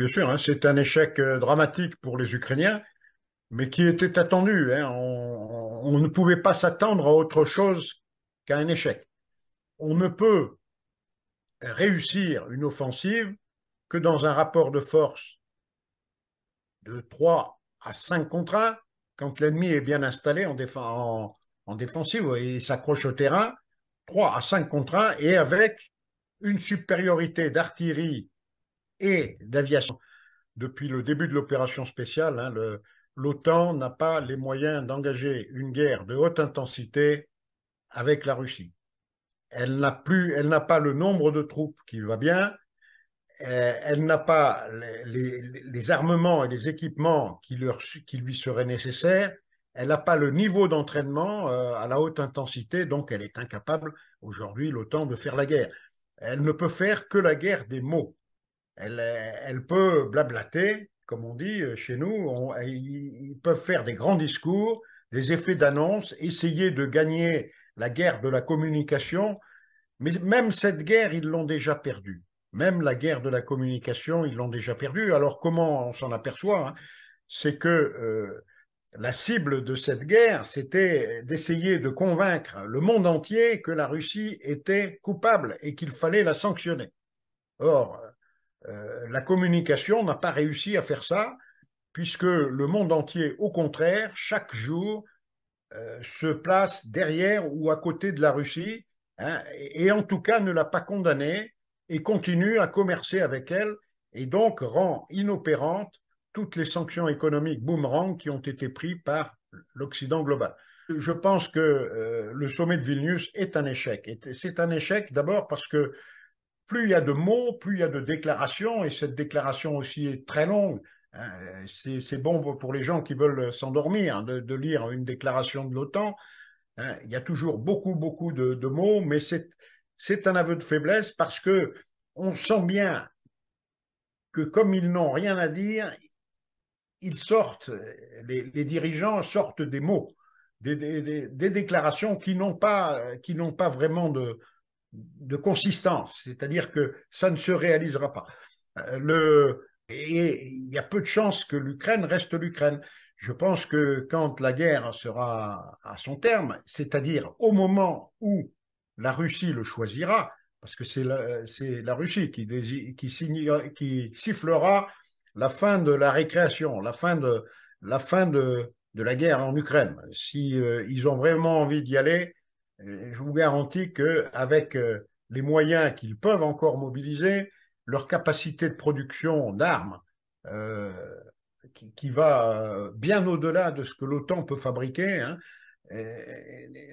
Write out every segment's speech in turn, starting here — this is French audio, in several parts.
Bien sûr, hein, c'est un échec euh, dramatique pour les Ukrainiens, mais qui était attendu. Hein. On, ne pouvait pas s'attendre à autre chose qu'à un échec. On ne peut réussir une offensive que dans un rapport de force de 3 à 5 contre 1, quand l'ennemi est bien installé en défensive et s'accroche au terrain, 3 à 5 contre 1, et avec une supériorité d'artillerie et d'aviation. Depuis le début de l'opération spéciale, hein, l'OTAN n'a pas les moyens d'engager une guerre de haute intensité avec la Russie. Elle n'a pas le nombre de troupes qui va bien. Euh, elle n'a pas les, armements et les équipements qui lui seraient nécessaires. Elle n'a pas le niveau d'entraînement euh, à la haute intensité, donc elle est incapable aujourd'hui, l'OTAN, de faire la guerre. Elle ne peut faire que la guerre des mots. Elle, peut blablater, comme on dit euh, chez nous, ils peuvent faire des grands discours, des effets d'annonce, essayer de gagner la guerre de la communication, mais même cette guerre, ils l'ont déjà perdue. Même la guerre de la communication, ils l'ont déjà perdue. Alors comment on s'en aperçoit hein? C'est que euh, la cible de cette guerre, c'était d'essayer de convaincre le monde entier que la Russie était coupable et qu'il fallait la sanctionner. Or, euh, la communication n'a pas réussi à faire ça, puisque le monde entier, au contraire, chaque jour, euh, se place derrière ou à côté de la Russie, hein, et, en tout cas ne l'a pas condamnée, et continue à commercer avec elle, et donc rend inopérante toutes les sanctions économiques boomerang qui ont été prises par l'Occident global. Je pense que euh, le sommet de Vilnius est un échec. C'est un échec d'abord parce que plus il y a de mots, plus il y a de déclarations, et cette déclaration aussi est très longue. Hein, c'est bon pour les gens qui veulent s'endormir hein, de, lire une déclaration de l'OTAN. Hein. il y a toujours beaucoup, beaucoup de, mots, mais c'est un aveu de faiblesse parce que on sent bien que comme ils n'ont rien à dire, ils sortent, les, dirigeants sortent des mots, des, déclarations qui n'ont pas vraiment de, de consistance, c'est-à-dire que ça ne se réalisera pas. Euh, le, et il y a peu de chances que l'Ukraine reste l'Ukraine. Je pense que quand la guerre sera à son terme, c'est-à-dire au moment où la Russie le choisira, parce que c'est la, la Russie qui, qui, qui sifflera la fin de la récréation, la fin de la fin de, de la guerre en Ukraine. Si euh, ils ont vraiment envie d'y aller, je vous garantis qu'avec euh, les moyens qu'ils peuvent encore mobiliser, leur capacité de production d'armes, euh, qui, va euh, bien au-delà de ce que l'OTAN peut fabriquer, hein,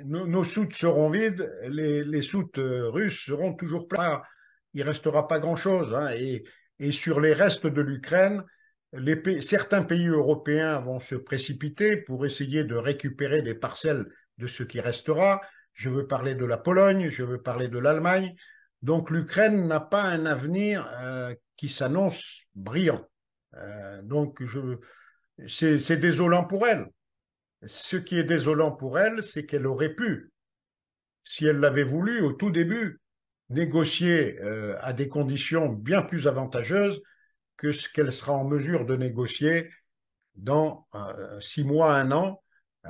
nos, soutes seront vides, les, soutes russes seront toujours pleines. Il restera pas grand-chose. Hein, et, sur les restes de l'Ukraine, certains pays européens vont se précipiter pour essayer de récupérer des parcelles de ce qui restera je veux parler de la Pologne, je veux parler de l'Allemagne. Donc l'Ukraine n'a pas un avenir euh, qui s'annonce brillant. Euh, donc c'est désolant pour elle. Ce qui est désolant pour elle, c'est qu'elle aurait pu, si elle l'avait voulu au tout début, négocier euh, à des conditions bien plus avantageuses que ce qu'elle sera en mesure de négocier dans six mois, un an,